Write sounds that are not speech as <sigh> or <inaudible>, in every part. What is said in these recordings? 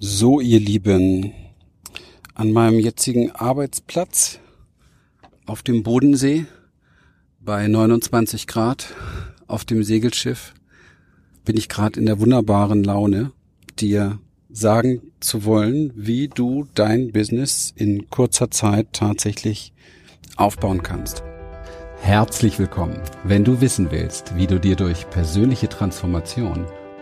So, ihr Lieben, an meinem jetzigen Arbeitsplatz auf dem Bodensee bei 29 Grad auf dem Segelschiff bin ich gerade in der wunderbaren Laune, dir sagen zu wollen, wie du dein Business in kurzer Zeit tatsächlich aufbauen kannst. Herzlich willkommen. Wenn du wissen willst, wie du dir durch persönliche Transformation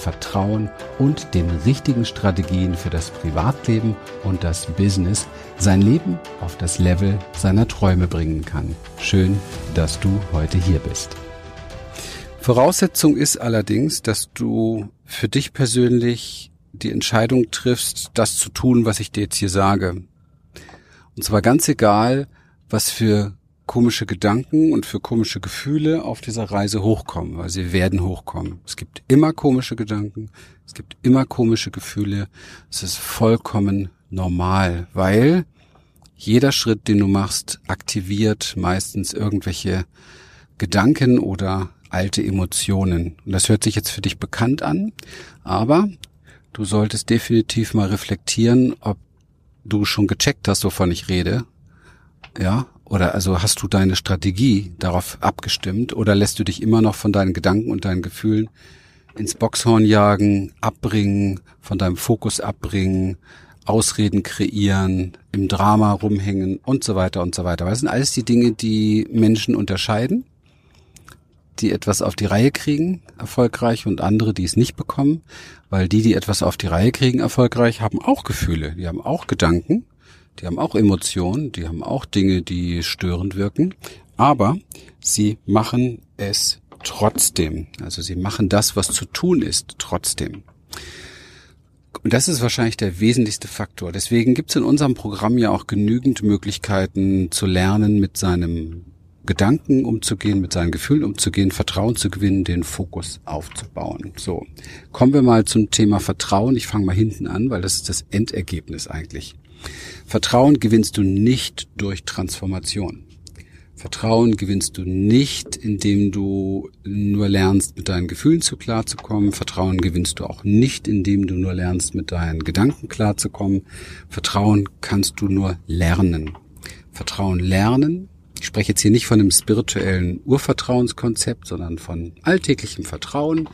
Vertrauen und den richtigen Strategien für das Privatleben und das Business sein Leben auf das Level seiner Träume bringen kann. Schön, dass du heute hier bist. Voraussetzung ist allerdings, dass du für dich persönlich die Entscheidung triffst, das zu tun, was ich dir jetzt hier sage. Und zwar ganz egal, was für komische Gedanken und für komische Gefühle auf dieser Reise hochkommen, weil sie werden hochkommen. Es gibt immer komische Gedanken, es gibt immer komische Gefühle. Es ist vollkommen normal, weil jeder Schritt, den du machst, aktiviert meistens irgendwelche Gedanken oder alte Emotionen. Und das hört sich jetzt für dich bekannt an, aber du solltest definitiv mal reflektieren, ob du schon gecheckt hast, wovon ich rede. Ja, oder also hast du deine Strategie darauf abgestimmt oder lässt du dich immer noch von deinen Gedanken und deinen Gefühlen ins Boxhorn jagen, abbringen, von deinem Fokus abbringen, Ausreden kreieren, im Drama rumhängen und so weiter und so weiter. Das sind alles die Dinge, die Menschen unterscheiden, die etwas auf die Reihe kriegen, erfolgreich, und andere, die es nicht bekommen, weil die, die etwas auf die Reihe kriegen, erfolgreich, haben auch Gefühle, die haben auch Gedanken die haben auch Emotionen, die haben auch Dinge, die störend wirken, aber sie machen es trotzdem. Also sie machen das, was zu tun ist, trotzdem. Und das ist wahrscheinlich der wesentlichste Faktor. Deswegen gibt es in unserem Programm ja auch genügend Möglichkeiten zu lernen, mit seinem Gedanken umzugehen, mit seinen Gefühlen umzugehen, Vertrauen zu gewinnen, den Fokus aufzubauen. So, kommen wir mal zum Thema Vertrauen. Ich fange mal hinten an, weil das ist das Endergebnis eigentlich. Vertrauen gewinnst du nicht durch Transformation. Vertrauen gewinnst du nicht, indem du nur lernst, mit deinen Gefühlen zu klarzukommen. Vertrauen gewinnst du auch nicht, indem du nur lernst, mit deinen Gedanken klarzukommen. Vertrauen kannst du nur lernen. Vertrauen lernen. Ich spreche jetzt hier nicht von einem spirituellen Urvertrauenskonzept, sondern von alltäglichem Vertrauen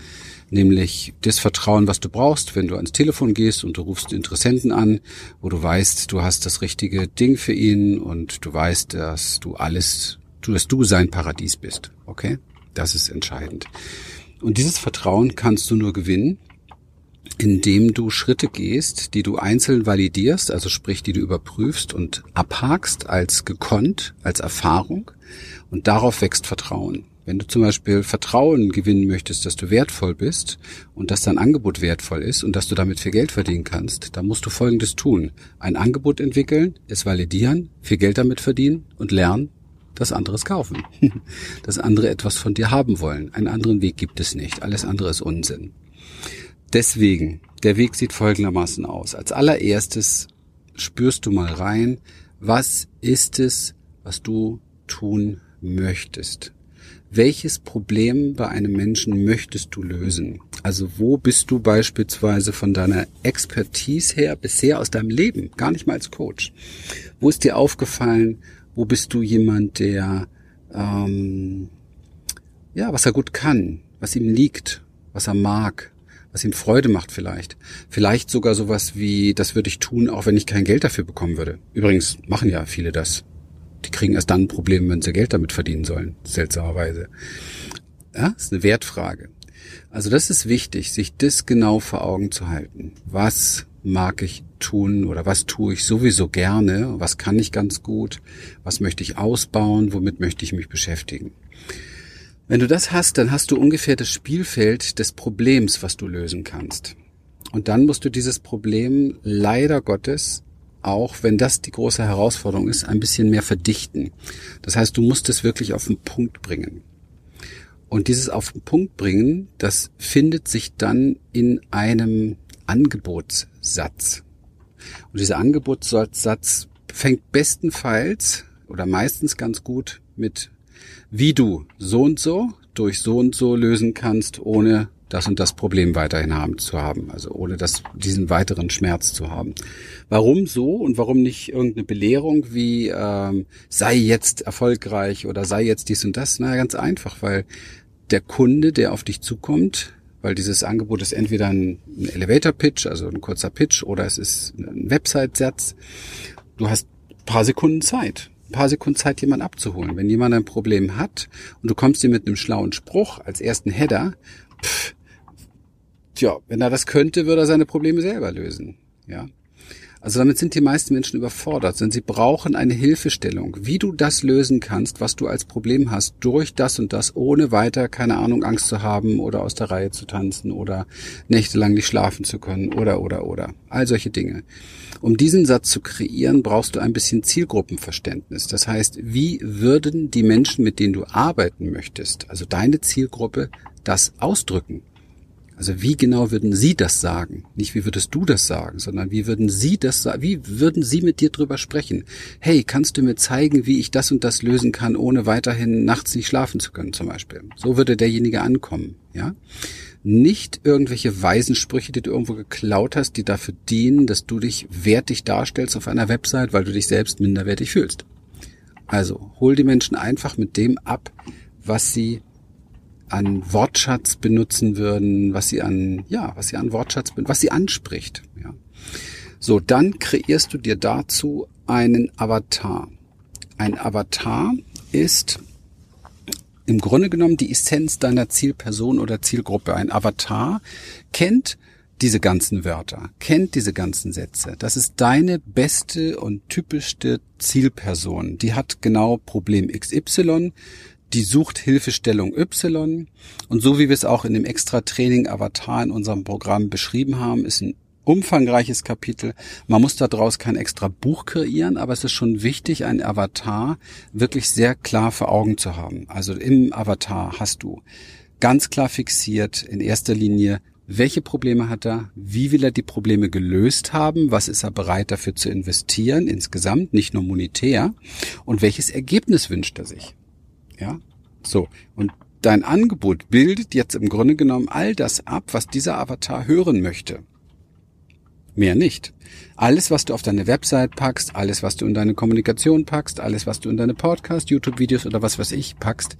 nämlich das Vertrauen, was du brauchst, wenn du ans Telefon gehst und du rufst Interessenten an, wo du weißt, du hast das richtige Ding für ihn und du weißt, dass du alles, dass du sein Paradies bist. Okay? Das ist entscheidend. Und dieses Vertrauen kannst du nur gewinnen, indem du Schritte gehst, die du einzeln validierst, also sprich, die du überprüfst und abhakst als gekonnt, als Erfahrung. Und darauf wächst Vertrauen. Wenn du zum Beispiel Vertrauen gewinnen möchtest, dass du wertvoll bist und dass dein Angebot wertvoll ist und dass du damit viel Geld verdienen kannst, dann musst du Folgendes tun. Ein Angebot entwickeln, es validieren, viel Geld damit verdienen und lernen, das anderes kaufen. <laughs> Das andere etwas von dir haben wollen. Einen anderen Weg gibt es nicht. Alles andere ist Unsinn. Deswegen, der Weg sieht folgendermaßen aus. Als allererstes spürst du mal rein, was ist es, was du tun möchtest welches Problem bei einem Menschen möchtest du lösen? Also wo bist du beispielsweise von deiner Expertise her bisher aus deinem Leben, gar nicht mal als Coach? Wo ist dir aufgefallen, wo bist du jemand, der ähm, ja, was er gut kann, was ihm liegt, was er mag, was ihm Freude macht vielleicht. Vielleicht sogar sowas wie, das würde ich tun, auch wenn ich kein Geld dafür bekommen würde. Übrigens machen ja viele das. Die kriegen erst dann ein Problem, wenn sie Geld damit verdienen sollen, seltsamerweise. Ja, ist eine Wertfrage. Also das ist wichtig, sich das genau vor Augen zu halten. Was mag ich tun oder was tue ich sowieso gerne? Was kann ich ganz gut? Was möchte ich ausbauen? Womit möchte ich mich beschäftigen? Wenn du das hast, dann hast du ungefähr das Spielfeld des Problems, was du lösen kannst. Und dann musst du dieses Problem leider Gottes auch, wenn das die große Herausforderung ist, ein bisschen mehr verdichten. Das heißt, du musst es wirklich auf den Punkt bringen. Und dieses auf den Punkt bringen, das findet sich dann in einem Angebotssatz. Und dieser Angebotssatz fängt bestenfalls oder meistens ganz gut mit, wie du so und so durch so und so lösen kannst, ohne das und das Problem weiterhin haben zu haben, also ohne das, diesen weiteren Schmerz zu haben. Warum so und warum nicht irgendeine Belehrung wie ähm, sei jetzt erfolgreich oder sei jetzt dies und das? Na, ganz einfach, weil der Kunde, der auf dich zukommt, weil dieses Angebot ist entweder ein, ein Elevator Pitch, also ein kurzer Pitch, oder es ist ein Website-Satz. Du hast paar Sekunden Zeit paar Sekunden Zeit, jemanden abzuholen. Wenn jemand ein Problem hat und du kommst dir mit einem schlauen Spruch als ersten Header, pff, tja, wenn er das könnte, würde er seine Probleme selber lösen. Ja. Also damit sind die meisten Menschen überfordert, denn sie brauchen eine Hilfestellung, wie du das lösen kannst, was du als Problem hast, durch das und das, ohne weiter, keine Ahnung, Angst zu haben oder aus der Reihe zu tanzen oder nächtelang nicht schlafen zu können oder, oder, oder. All solche Dinge. Um diesen Satz zu kreieren, brauchst du ein bisschen Zielgruppenverständnis. Das heißt, wie würden die Menschen, mit denen du arbeiten möchtest, also deine Zielgruppe, das ausdrücken? Also wie genau würden Sie das sagen? Nicht wie würdest du das sagen, sondern wie würden Sie das sagen? Wie würden Sie mit dir drüber sprechen? Hey, kannst du mir zeigen, wie ich das und das lösen kann, ohne weiterhin nachts nicht schlafen zu können, zum Beispiel? So würde derjenige ankommen, ja? Nicht irgendwelche Weisensprüche, die du irgendwo geklaut hast, die dafür dienen, dass du dich wertig darstellst auf einer Website, weil du dich selbst minderwertig fühlst. Also, hol die Menschen einfach mit dem ab, was sie an Wortschatz benutzen würden, was sie an, ja, was sie an Wortschatz, was sie anspricht, ja. So, dann kreierst du dir dazu einen Avatar. Ein Avatar ist im Grunde genommen die Essenz deiner Zielperson oder Zielgruppe. Ein Avatar kennt diese ganzen Wörter, kennt diese ganzen Sätze. Das ist deine beste und typischste Zielperson. Die hat genau Problem XY die sucht Hilfestellung Y. Und so wie wir es auch in dem extra Training Avatar in unserem Programm beschrieben haben, ist ein umfangreiches Kapitel. Man muss daraus kein extra Buch kreieren, aber es ist schon wichtig, ein Avatar wirklich sehr klar vor Augen zu haben. Also im Avatar hast du ganz klar fixiert in erster Linie, welche Probleme hat er, wie will er die Probleme gelöst haben, was ist er bereit dafür zu investieren insgesamt, nicht nur monetär und welches Ergebnis wünscht er sich. Ja, so. Und dein Angebot bildet jetzt im Grunde genommen all das ab, was dieser Avatar hören möchte. Mehr nicht. Alles, was du auf deine Website packst, alles, was du in deine Kommunikation packst, alles, was du in deine Podcast, YouTube-Videos oder was weiß ich packst,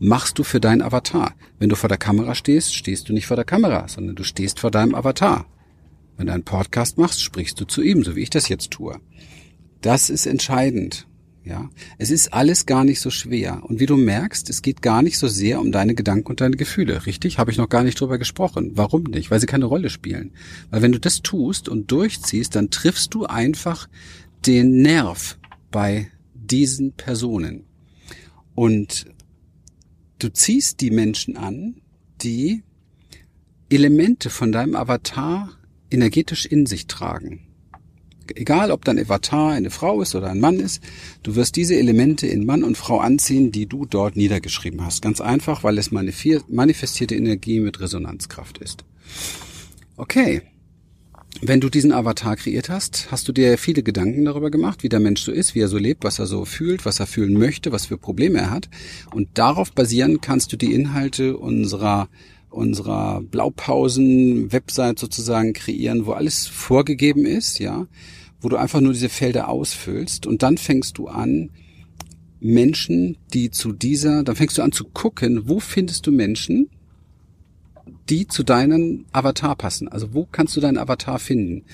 machst du für deinen Avatar. Wenn du vor der Kamera stehst, stehst du nicht vor der Kamera, sondern du stehst vor deinem Avatar. Wenn du einen Podcast machst, sprichst du zu ihm, so wie ich das jetzt tue. Das ist entscheidend. Ja, es ist alles gar nicht so schwer. Und wie du merkst, es geht gar nicht so sehr um deine Gedanken und deine Gefühle. Richtig? Habe ich noch gar nicht drüber gesprochen. Warum nicht? Weil sie keine Rolle spielen. Weil wenn du das tust und durchziehst, dann triffst du einfach den Nerv bei diesen Personen. Und du ziehst die Menschen an, die Elemente von deinem Avatar energetisch in sich tragen egal ob dein Avatar eine Frau ist oder ein Mann ist, du wirst diese Elemente in Mann und Frau anziehen, die du dort niedergeschrieben hast. Ganz einfach, weil es manifestierte Energie mit Resonanzkraft ist. Okay. Wenn du diesen Avatar kreiert hast, hast du dir viele Gedanken darüber gemacht, wie der Mensch so ist, wie er so lebt, was er so fühlt, was er fühlen möchte, was für Probleme er hat. Und darauf basieren kannst du die Inhalte unserer unserer Blaupausen-Website sozusagen kreieren, wo alles vorgegeben ist, ja, wo du einfach nur diese Felder ausfüllst und dann fängst du an, Menschen, die zu dieser, dann fängst du an zu gucken, wo findest du Menschen, die zu deinem Avatar passen. Also wo kannst du deinen Avatar finden?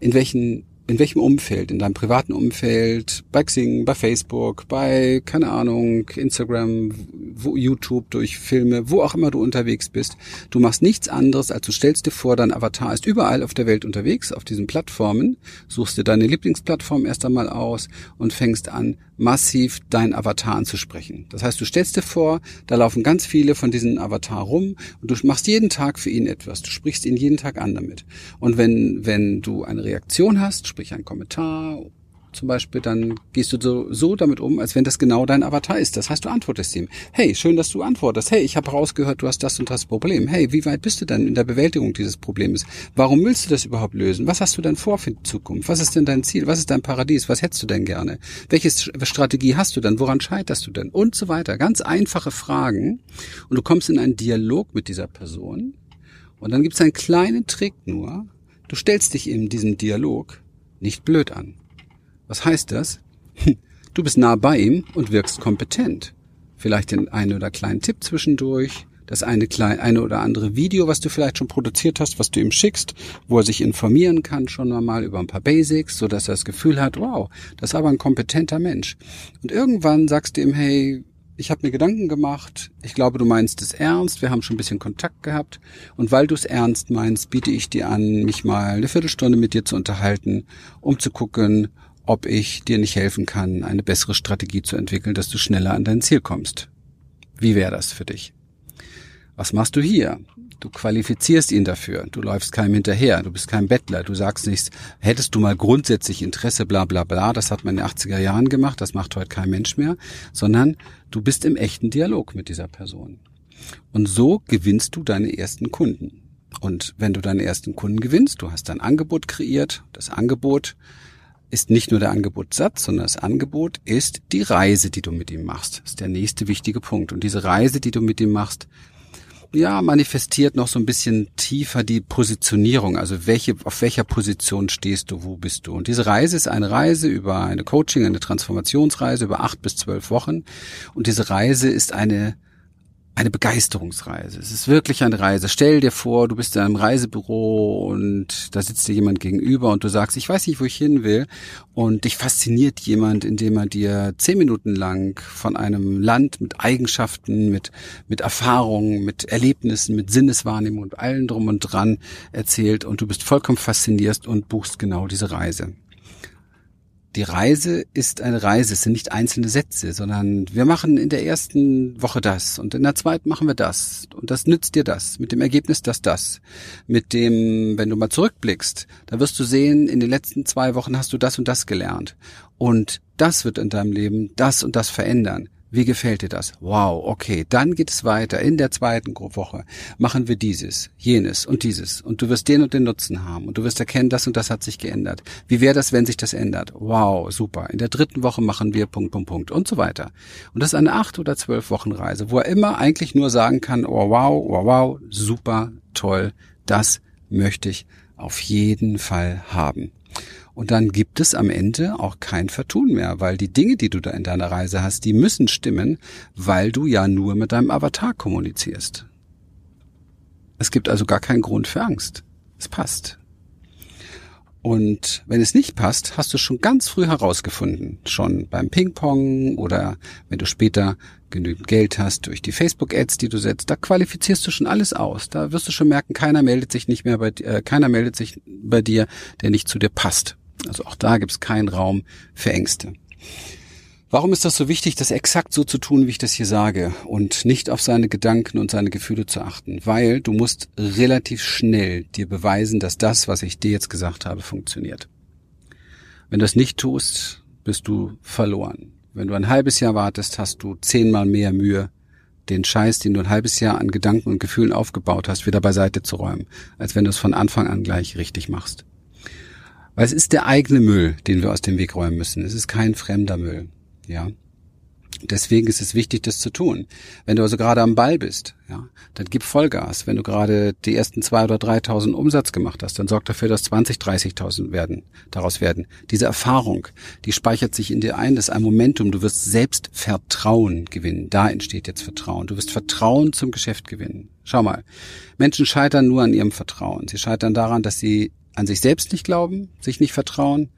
In welchen in welchem Umfeld, in deinem privaten Umfeld, bei Xing, bei Facebook, bei, keine Ahnung, Instagram, wo, YouTube, durch Filme, wo auch immer du unterwegs bist. Du machst nichts anderes, als du stellst dir vor, dein Avatar ist überall auf der Welt unterwegs, auf diesen Plattformen, suchst dir deine Lieblingsplattform erst einmal aus und fängst an, massiv dein Avatar anzusprechen. Das heißt, du stellst dir vor, da laufen ganz viele von diesen Avatar rum und du machst jeden Tag für ihn etwas. Du sprichst ihn jeden Tag an damit. Und wenn, wenn du eine Reaktion hast, sprich ein Kommentar zum Beispiel, dann gehst du so, so damit um, als wenn das genau dein Avatar ist. Das heißt, du antwortest ihm. Hey, schön, dass du antwortest. Hey, ich habe rausgehört, du hast das und das Problem. Hey, wie weit bist du denn in der Bewältigung dieses Problems? Warum willst du das überhaupt lösen? Was hast du denn vor für die Zukunft? Was ist denn dein Ziel? Was ist dein Paradies? Was hättest du denn gerne? Welche Strategie hast du denn? Woran scheiterst du denn? Und so weiter. Ganz einfache Fragen. Und du kommst in einen Dialog mit dieser Person. Und dann gibt es einen kleinen Trick nur. Du stellst dich in diesem Dialog nicht blöd an. Was heißt das? <laughs> Du bist nah bei ihm und wirkst kompetent. Vielleicht den einen oder kleinen Tipp zwischendurch, das eine, kleine, eine oder andere Video, was du vielleicht schon produziert hast, was du ihm schickst, wo er sich informieren kann schon mal über ein paar Basics, so dass er das Gefühl hat, wow, das ist aber ein kompetenter Mensch. Und irgendwann sagst du ihm, hey, ich habe mir Gedanken gemacht, ich glaube, du meinst es ernst, wir haben schon ein bisschen Kontakt gehabt und weil du es ernst meinst, biete ich dir an, mich mal eine Viertelstunde mit dir zu unterhalten, um zu gucken, ob ich dir nicht helfen kann, eine bessere Strategie zu entwickeln, dass du schneller an dein Ziel kommst. Wie wäre das für dich? Was machst du hier? Du qualifizierst ihn dafür. Du läufst keinem hinterher. Du bist kein Bettler. Du sagst nichts, hättest du mal grundsätzlich Interesse, bla, bla, bla. Das hat man in den 80er Jahren gemacht. Das macht heute kein Mensch mehr. Sondern du bist im echten Dialog mit dieser Person. Und so gewinnst du deine ersten Kunden. Und wenn du deine ersten Kunden gewinnst, du hast dein Angebot kreiert. Das Angebot ist nicht nur der Angebotssatz, sondern das Angebot ist die Reise, die du mit ihm machst. Das ist der nächste wichtige Punkt. Und diese Reise, die du mit ihm machst, ja, manifestiert noch so ein bisschen tiefer die Positionierung. Also welche, auf welcher Position stehst du, wo bist du? Und diese Reise ist eine Reise über eine Coaching, eine Transformationsreise über acht bis zwölf Wochen. Und diese Reise ist eine eine Begeisterungsreise. Es ist wirklich eine Reise. Stell dir vor, du bist in einem Reisebüro und da sitzt dir jemand gegenüber und du sagst, ich weiß nicht, wo ich hin will. Und dich fasziniert jemand, indem er dir zehn Minuten lang von einem Land mit Eigenschaften, mit, mit Erfahrungen, mit Erlebnissen, mit Sinneswahrnehmung und allem drum und dran erzählt und du bist vollkommen fasziniert und buchst genau diese Reise die Reise ist eine Reise, es sind nicht einzelne Sätze, sondern wir machen in der ersten Woche das und in der zweiten machen wir das und das nützt dir das, mit dem Ergebnis das, das. Mit dem, wenn du mal zurückblickst, da wirst du sehen, in den letzten zwei Wochen hast du das und das gelernt und das wird in deinem Leben das und das verändern. Wie gefällt dir das? Wow, okay, dann geht es weiter. In der zweiten Woche machen wir dieses, jenes und dieses. Und du wirst den und den Nutzen haben. Und du wirst erkennen, das und das hat sich geändert. Wie wäre das, wenn sich das ändert? Wow, super. In der dritten Woche machen wir Punkt, Punkt, Punkt und so weiter. Und das ist eine acht oder zwölf Wochen Reise, wo er immer eigentlich nur sagen kann, oh wow, oh wow, super, toll, das möchte ich auf jeden Fall haben. Und dann gibt es am Ende auch kein Vertun mehr, weil die Dinge, die du da in deiner Reise hast, die müssen stimmen, weil du ja nur mit deinem Avatar kommunizierst. Es gibt also gar keinen Grund für Angst. Es passt. Und wenn es nicht passt, hast du schon ganz früh herausgefunden, schon beim Ping-Pong oder wenn du später genügend Geld hast durch die Facebook-Ads, die du setzt, da qualifizierst du schon alles aus. Da wirst du schon merken, keiner meldet sich nicht mehr bei äh, keiner meldet sich bei dir, der nicht zu dir passt. Also auch da gibt es keinen Raum für Ängste. Warum ist das so wichtig, das exakt so zu tun, wie ich das hier sage und nicht auf seine Gedanken und seine Gefühle zu achten? Weil du musst relativ schnell dir beweisen, dass das, was ich dir jetzt gesagt habe, funktioniert. Wenn du das nicht tust, bist du verloren. Wenn du ein halbes Jahr wartest, hast du zehnmal mehr Mühe, den Scheiß, den du ein halbes Jahr an Gedanken und Gefühlen aufgebaut hast, wieder beiseite zu räumen, als wenn du es von Anfang an gleich richtig machst. Weil es ist der eigene Müll, den wir aus dem Weg räumen müssen. Es ist kein fremder Müll. Ja. Deswegen ist es wichtig, das zu tun. Wenn du also gerade am Ball bist, ja, dann gib Vollgas. Wenn du gerade die ersten zwei oder dreitausend Umsatz gemacht hast, dann sorg dafür, dass 20, 30.000 werden, daraus werden. Diese Erfahrung, die speichert sich in dir ein, das ist ein Momentum. Du wirst selbst Vertrauen gewinnen. Da entsteht jetzt Vertrauen. Du wirst Vertrauen zum Geschäft gewinnen. Schau mal. Menschen scheitern nur an ihrem Vertrauen. Sie scheitern daran, dass sie an sich selbst nicht glauben, sich nicht vertrauen,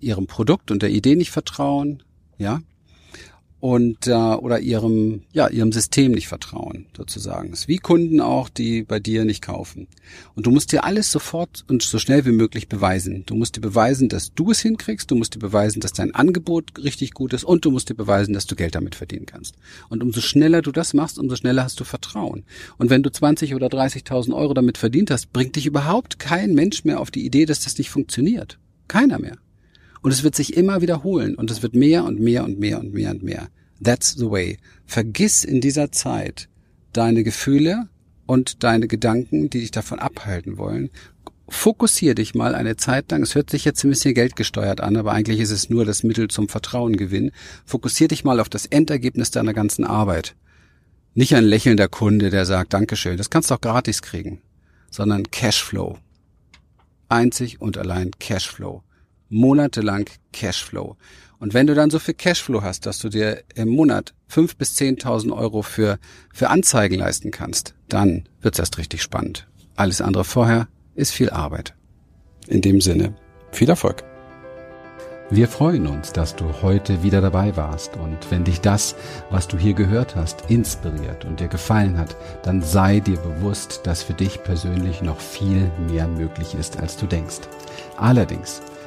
ihrem Produkt und der Idee nicht vertrauen, ja, und äh, oder ihrem ja ihrem System nicht vertrauen sozusagen. Ist wie Kunden auch, die bei dir nicht kaufen. Und du musst dir alles sofort und so schnell wie möglich beweisen. Du musst dir beweisen, dass du es hinkriegst. Du musst dir beweisen, dass dein Angebot richtig gut ist und du musst dir beweisen, dass du Geld damit verdienen kannst. Und umso schneller du das machst, umso schneller hast du Vertrauen. Und wenn du 20 oder 30.000 Euro damit verdient hast, bringt dich überhaupt kein Mensch mehr auf die Idee, dass das nicht funktioniert. Keiner mehr. Und es wird sich immer wiederholen und es wird mehr und mehr und mehr und mehr und mehr. That's the way. Vergiss in dieser Zeit deine Gefühle und deine Gedanken, die dich davon abhalten wollen. Fokussier dich mal eine Zeit lang. Es hört sich jetzt ein bisschen geldgesteuert an, aber eigentlich ist es nur das Mittel zum Vertrauengewinn. Fokussier dich mal auf das Endergebnis deiner ganzen Arbeit. Nicht ein lächelnder Kunde, der sagt Dankeschön, das kannst du auch gratis kriegen, sondern Cashflow. Einzig und allein Cashflow. Monatelang Cashflow. Und wenn du dann so viel Cashflow hast, dass du dir im Monat fünf bis zehntausend Euro für, für Anzeigen leisten kannst, dann wird's erst richtig spannend. Alles andere vorher ist viel Arbeit. In dem Sinne, viel Erfolg. Wir freuen uns, dass du heute wieder dabei warst und wenn dich das, was du hier gehört hast, inspiriert und dir gefallen hat, dann sei dir bewusst, dass für dich persönlich noch viel mehr möglich ist, als du denkst. Allerdings